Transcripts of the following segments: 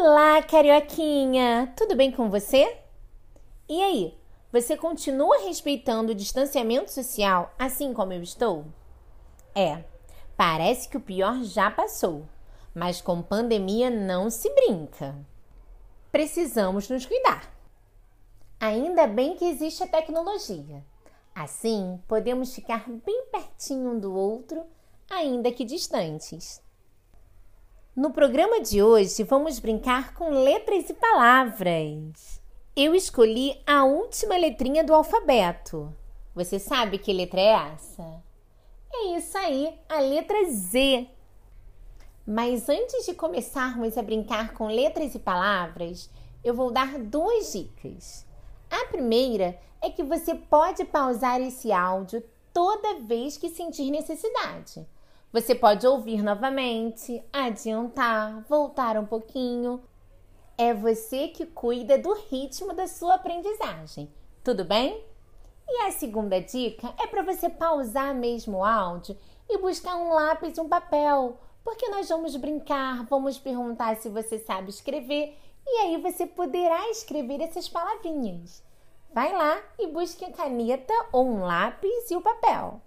Olá, carioquinha! Tudo bem com você? E aí, você continua respeitando o distanciamento social assim como eu estou? É, parece que o pior já passou, mas com pandemia não se brinca. Precisamos nos cuidar. Ainda bem que existe a tecnologia. Assim, podemos ficar bem pertinho um do outro, ainda que distantes. No programa de hoje, vamos brincar com letras e palavras. Eu escolhi a última letrinha do alfabeto. Você sabe que letra é essa? É isso aí, a letra Z. Mas antes de começarmos a brincar com letras e palavras, eu vou dar duas dicas. A primeira é que você pode pausar esse áudio toda vez que sentir necessidade. Você pode ouvir novamente, adiantar, voltar um pouquinho. É você que cuida do ritmo da sua aprendizagem, tudo bem? E a segunda dica é para você pausar mesmo o áudio e buscar um lápis e um papel, porque nós vamos brincar, vamos perguntar se você sabe escrever e aí você poderá escrever essas palavrinhas. Vai lá e busque a caneta ou um lápis e o papel.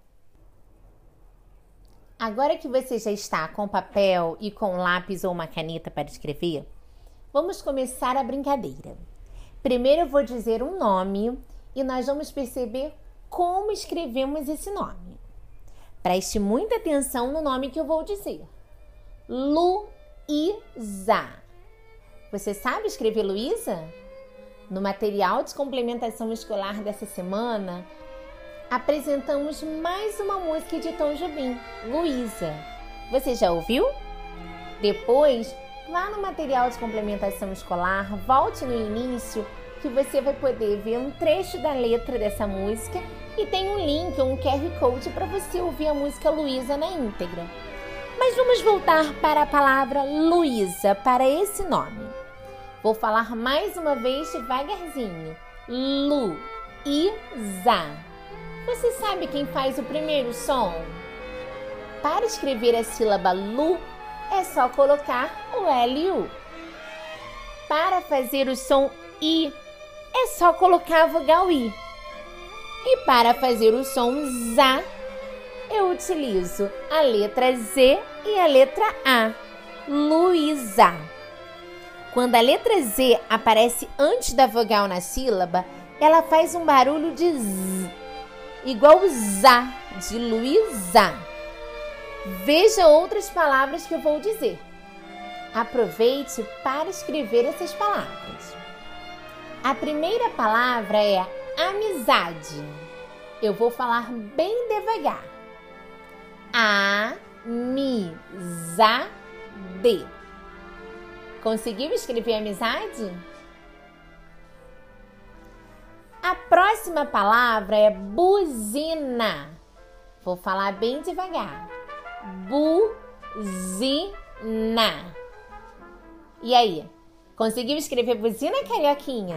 Agora que você já está com papel e com lápis ou uma caneta para escrever, vamos começar a brincadeira. Primeiro eu vou dizer um nome e nós vamos perceber como escrevemos esse nome. Preste muita atenção no nome que eu vou dizer. Luísa. Você sabe escrever Luísa? No material de complementação escolar dessa semana, apresentamos mais uma música de Tom Jobim, Luísa. Você já ouviu? Depois, lá no material de complementação escolar, volte no início que você vai poder ver um trecho da letra dessa música e tem um link ou um QR Code para você ouvir a música Luísa na íntegra. Mas vamos voltar para a palavra Luísa, para esse nome. Vou falar mais uma vez devagarzinho. Lu, Isa. Você sabe quem faz o primeiro som? Para escrever a sílaba lu, é só colocar o LU. Para fazer o som I, é só colocar a vogal I. E para fazer o som ZA, eu utilizo a letra Z e a letra A. Luísa. Quando a letra Z aparece antes da vogal na sílaba, ela faz um barulho de Z igual Zá, de Luísa. Veja outras palavras que eu vou dizer. Aproveite para escrever essas palavras. A primeira palavra é amizade. Eu vou falar bem devagar. A-mi-za-de. Conseguiu escrever amizade? A próxima palavra é buzina. Vou falar bem devagar. Buzina. E aí? Conseguiu escrever buzina, carioquinha?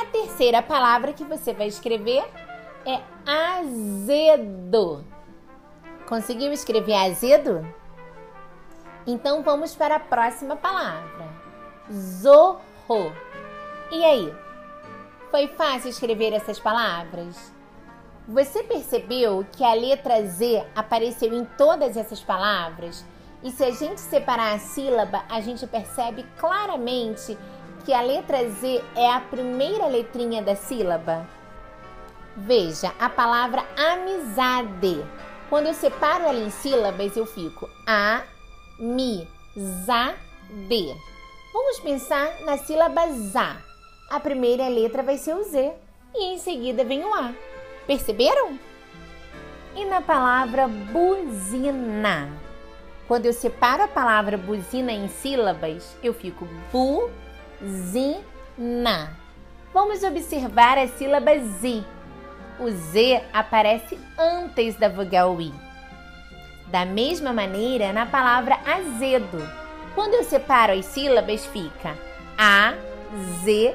A terceira palavra que você vai escrever é azedo. Conseguiu escrever azedo? Então vamos para a próxima palavra. Zorro. E aí? Foi fácil escrever essas palavras? Você percebeu que a letra Z apareceu em todas essas palavras? E se a gente separar a sílaba, a gente percebe claramente que a letra Z é a primeira letrinha da sílaba? Veja, a palavra amizade. Quando eu separo ela em sílabas, eu fico a, mi, za, de. Vamos pensar na sílaba za a primeira letra vai ser o Z e em seguida vem o A. Perceberam? E na palavra buzina, quando eu separo a palavra buzina em sílabas, eu fico bu-zi-na. Vamos observar a sílaba Z. O Z aparece antes da vogal I. Da mesma maneira, na palavra azedo. Quando eu separo as sílabas, fica a, z,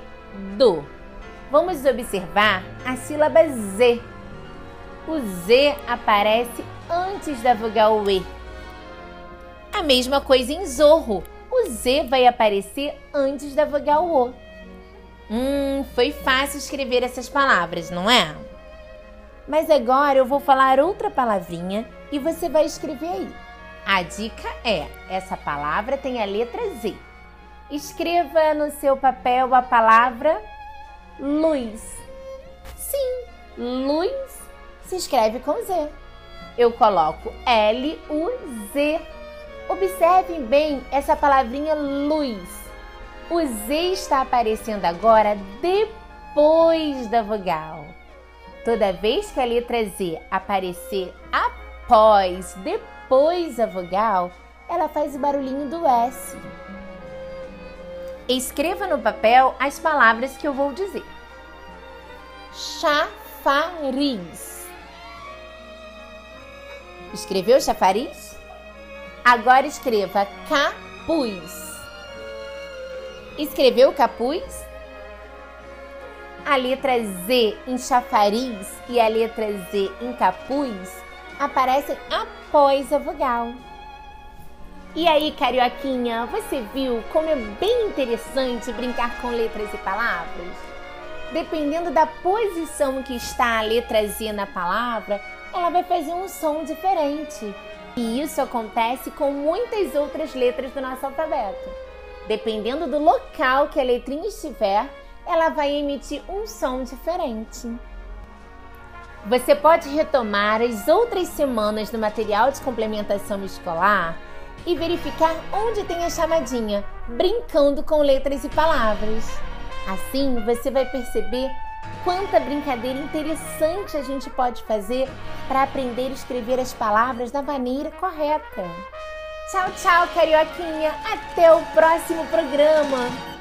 do. Vamos observar a sílaba Z. O Z aparece antes da vogal E. A mesma coisa em zorro. O Z vai aparecer antes da vogal O. Hum, foi fácil escrever essas palavras, não é? Mas agora eu vou falar outra palavrinha e você vai escrever aí. A dica é: essa palavra tem a letra Z. Escreva no seu papel a palavra luz. Sim, luz se escreve com Z. Eu coloco L-U-Z. Observem bem essa palavrinha luz. O Z está aparecendo agora depois da vogal. Toda vez que a letra Z aparecer após, depois da vogal, ela faz o barulhinho do S. Escreva no papel as palavras que eu vou dizer. Chafariz. Escreveu chafariz? Agora escreva capuz. Escreveu capuz? A letra Z em chafariz e a letra Z em capuz aparecem após a vogal. E aí, carioquinha, você viu como é bem interessante brincar com letras e palavras? Dependendo da posição que está a letra Z na palavra, ela vai fazer um som diferente. E isso acontece com muitas outras letras do nosso alfabeto. Dependendo do local que a letrinha estiver, ela vai emitir um som diferente. Você pode retomar as outras semanas do material de complementação escolar e verificar onde tem a chamadinha, brincando com letras e palavras. Assim, você vai perceber quanta brincadeira interessante a gente pode fazer para aprender a escrever as palavras da maneira correta. Tchau, tchau, carioquinha. Até o próximo programa.